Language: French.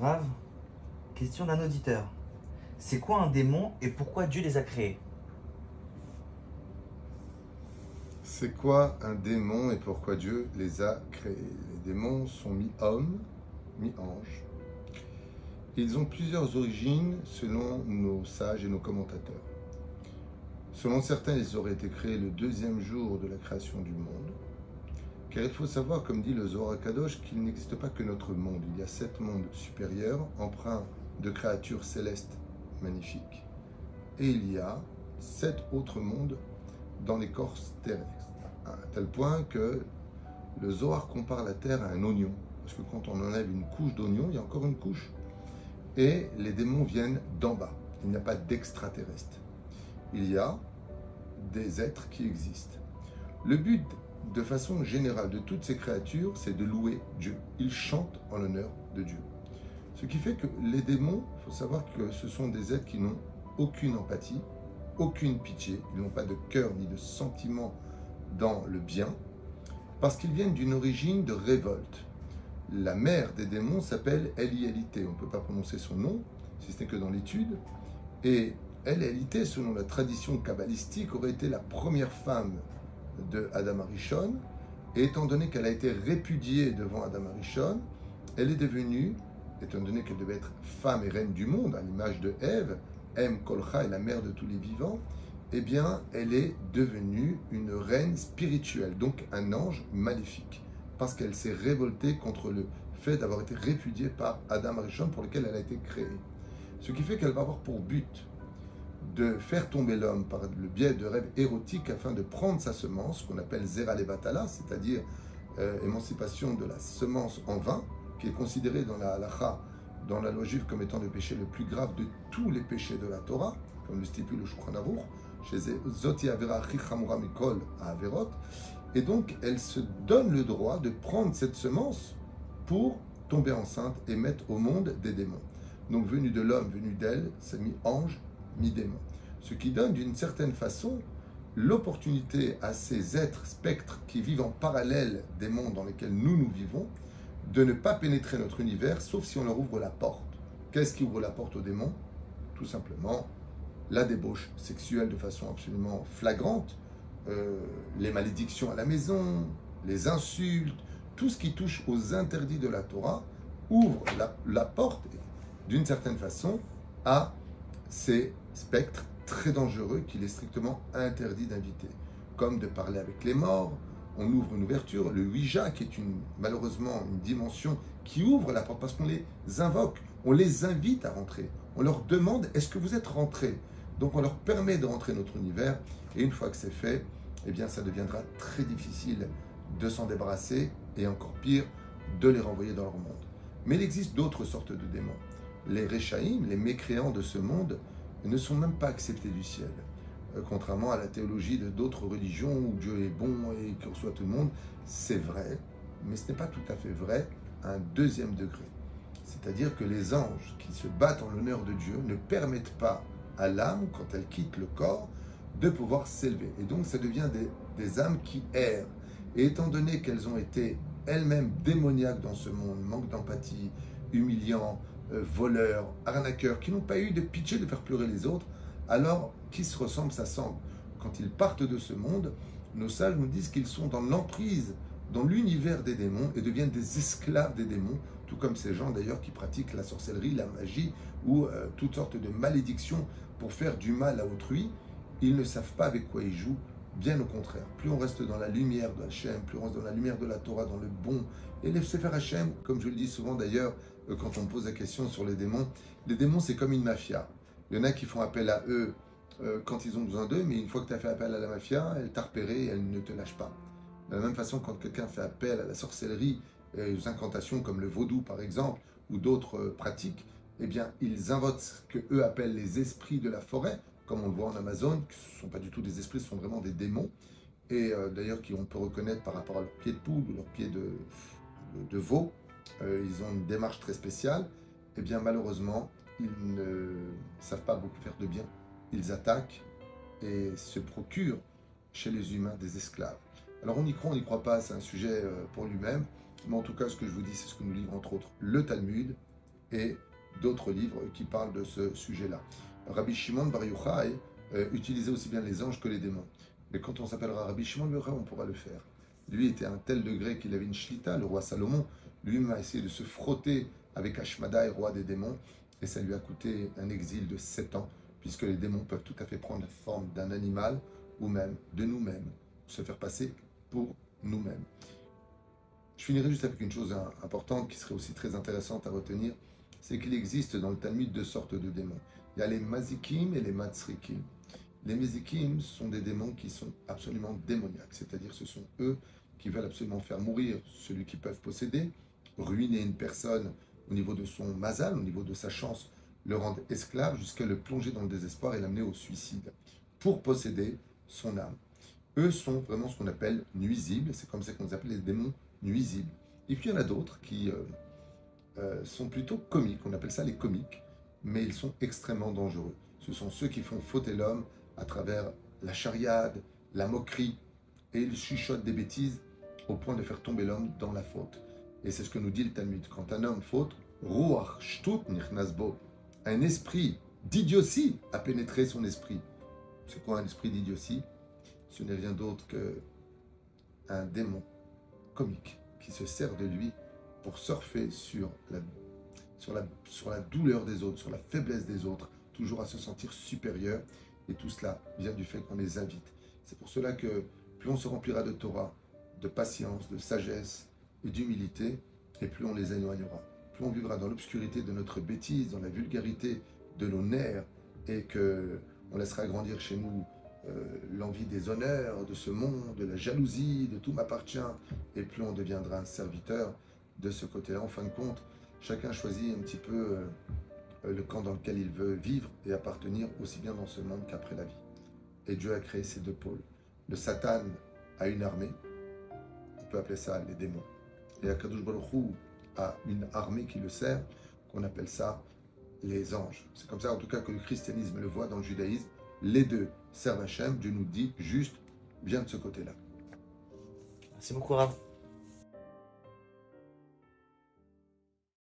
Rav, question d'un auditeur. C'est quoi un démon et pourquoi Dieu les a créés? C'est quoi un démon et pourquoi Dieu les a créés? Les démons sont mi-hommes, mi-anges. Ils ont plusieurs origines selon nos sages et nos commentateurs. Selon certains, ils auraient été créés le deuxième jour de la création du monde. Car il faut savoir, comme dit le Zohar Kadosh, qu'il n'existe pas que notre monde. Il y a sept mondes supérieurs, empreints de créatures célestes magnifiques. Et il y a sept autres mondes dans l'écorce terrestre. À tel point que le Zohar compare la Terre à un oignon. Parce que quand on enlève une couche d'oignon, il y a encore une couche. Et les démons viennent d'en bas. Il n'y a pas d'extraterrestre. Il y a des êtres qui existent. Le but, de façon générale, de toutes ces créatures, c'est de louer Dieu. Ils chantent en l'honneur de Dieu. Ce qui fait que les démons, il faut savoir que ce sont des êtres qui n'ont aucune empathie, aucune pitié, ils n'ont pas de cœur ni de sentiment dans le bien, parce qu'ils viennent d'une origine de révolte. La mère des démons s'appelle Elialité, on ne peut pas prononcer son nom, si ce n'est que dans l'étude, et Elialité, selon la tradition kabbalistique, aurait été la première femme de Adam Arishon, et étant donné qu'elle a été répudiée devant Adam Arishon, elle est devenue, étant donné qu'elle devait être femme et reine du monde, à l'image de Ève, M. Kolcha est la mère de tous les vivants, eh bien, elle est devenue une reine spirituelle, donc un ange maléfique, parce qu'elle s'est révoltée contre le fait d'avoir été répudiée par Adam Arishon pour lequel elle a été créée. Ce qui fait qu'elle va avoir pour but de faire tomber l'homme par le biais de rêves érotiques afin de prendre sa semence, qu'on appelle Zera Levatala, c'est-à-dire euh, émancipation de la semence en vain, qui est considérée dans la halacha, dans la loi juive, comme étant le péché le plus grave de tous les péchés de la Torah, comme le stipule le Shulchan Aruch, chez Zoti Avera Mikol à Averot. Et donc, elle se donne le droit de prendre cette semence pour tomber enceinte et mettre au monde des démons. Donc, venu de l'homme, venu d'elle, c'est mi-ange, mi-démon. Ce qui donne d'une certaine façon l'opportunité à ces êtres spectres qui vivent en parallèle des mondes dans lesquels nous nous vivons de ne pas pénétrer notre univers sauf si on leur ouvre la porte. Qu'est-ce qui ouvre la porte aux démons? Tout simplement la débauche sexuelle de façon absolument flagrante, euh, les malédictions à la maison, les insultes, tout ce qui touche aux interdits de la Torah ouvre la, la porte d'une certaine façon à ces spectres très dangereux qu'il est strictement interdit d'inviter, comme de parler avec les morts. On ouvre une ouverture, le Ouija, qui est une, malheureusement une dimension qui ouvre la porte parce qu'on les invoque, on les invite à rentrer. On leur demande est-ce que vous êtes rentrés? Donc on leur permet de rentrer notre univers, et une fois que c'est fait, eh bien ça deviendra très difficile de s'en débarrasser, et encore pire, de les renvoyer dans leur monde. Mais il existe d'autres sortes de démons. Les Réchaïm, les mécréants de ce monde, ne sont même pas acceptés du ciel. Euh, contrairement à la théologie de d'autres religions où Dieu est bon et qu'il reçoit tout le monde, c'est vrai, mais ce n'est pas tout à fait vrai à un deuxième degré. C'est-à-dire que les anges qui se battent en l'honneur de Dieu ne permettent pas à l'âme, quand elle quitte le corps, de pouvoir s'élever. Et donc ça devient des, âmes qui errent. Et étant donné qu'elles ont été elles-mêmes démoniaques dans ce monde, manque d'empathie, humiliant, euh, voleurs, arnaqueurs, qui n'ont pas eu de pitié de faire pleurer les autres, alors qui se ressemblent s'assemblent. Quand ils partent de ce monde, nos sages nous disent qu'ils sont dans l'emprise, dans l'univers des démons et deviennent des esclaves des démons, tout comme ces gens d'ailleurs qui pratiquent la sorcellerie, la magie ou euh, toutes sortes de malédictions pour faire du mal à autrui. Ils ne savent pas avec quoi ils jouent, bien au contraire. Plus on reste dans la lumière de Hachem, plus on reste dans la lumière de la Torah, dans le bon. Et les Sefer Hachem, comme je le dis souvent d'ailleurs, euh, quand on pose la question sur les démons. Les démons, c'est comme une mafia. Il y en a qui font appel à eux euh, quand ils ont besoin d'eux, mais une fois que tu as fait appel à la mafia, elle t'a repéré et elle ne te lâche pas. De la même façon, quand quelqu'un fait appel à la sorcellerie, et aux incantations comme le vaudou par exemple, ou d'autres euh, pratiques, eh bien, ils invoquent ce que eux appellent les esprits de la forêt, comme on le voit en Amazon, qui ne sont pas du tout des esprits, ce sont vraiment des démons, et d'ailleurs qui on peut reconnaître par rapport à leur pied de poule ou leur pied de, de veau, euh, ils ont une démarche très spéciale, et eh bien malheureusement, ils ne savent pas beaucoup faire de bien. Ils attaquent et se procurent chez les humains des esclaves. Alors on y croit, on n'y croit pas, c'est un sujet euh, pour lui-même. Mais en tout cas, ce que je vous dis, c'est ce que nous livre entre autres le Talmud et d'autres livres qui parlent de ce sujet-là. Rabbi Shimon Bar Yochai euh, utilisait aussi bien les anges que les démons. Mais quand on s'appellera Rabbi Shimon Bar Yochai, on pourra le faire. Lui était à un tel degré qu'il avait une shlita, le roi Salomon. Lui-même a essayé de se frotter avec Ashmadaï, roi des démons, et ça lui a coûté un exil de 7 ans, puisque les démons peuvent tout à fait prendre la forme d'un animal ou même de nous-mêmes, se faire passer pour nous-mêmes. Je finirai juste avec une chose importante qui serait aussi très intéressante à retenir, c'est qu'il existe dans le Talmud deux sortes de démons. Il y a les mazikim et les matzrikim. Les mazikim sont des démons qui sont absolument démoniaques, c'est-à-dire ce sont eux qui veulent absolument faire mourir celui qu'ils peuvent posséder, ruiner une personne au niveau de son mazal, au niveau de sa chance, le rendre esclave jusqu'à le plonger dans le désespoir et l'amener au suicide pour posséder son âme. Eux sont vraiment ce qu'on appelle nuisibles, c'est comme ça qu'on les appelle les démons nuisibles. Et puis il y en a d'autres qui euh, euh, sont plutôt comiques, on appelle ça les comiques, mais ils sont extrêmement dangereux. Ce sont ceux qui font fauter l'homme à travers la chariade, la moquerie, et ils chuchotent des bêtises au point de faire tomber l'homme dans la faute. Et c'est ce que nous dit le Talmud. Quand un homme faute, ruach shtut un esprit d'idiotie a pénétré son esprit. C'est quoi un esprit d'idiotie? Ce n'est rien d'autre que un démon comique qui se sert de lui pour surfer sur la, sur, la, sur la douleur des autres, sur la faiblesse des autres, toujours à se sentir supérieur. Et tout cela vient du fait qu'on les invite. C'est pour cela que plus on se remplira de Torah, de patience, de sagesse et d'humilité, et plus on les éloignera. Plus on vivra dans l'obscurité de notre bêtise, dans la vulgarité de nos nerfs, et que on laissera grandir chez nous euh, l'envie des honneurs de ce monde, de la jalousie, de tout m'appartient, et plus on deviendra un serviteur de ce côté-là. En fin de compte, chacun choisit un petit peu euh, le camp dans lequel il veut vivre et appartenir aussi bien dans ce monde qu'après la vie. Et Dieu a créé ces deux pôles. Le Satan a une armée, on peut appeler ça les démons. Et Akadosh Baruch a une armée qui le sert, qu'on appelle ça les anges. C'est comme ça en tout cas que le christianisme le voit dans le judaïsme. Les deux servent Hachem, Dieu nous dit juste, viens de ce côté-là. Merci beaucoup Rav.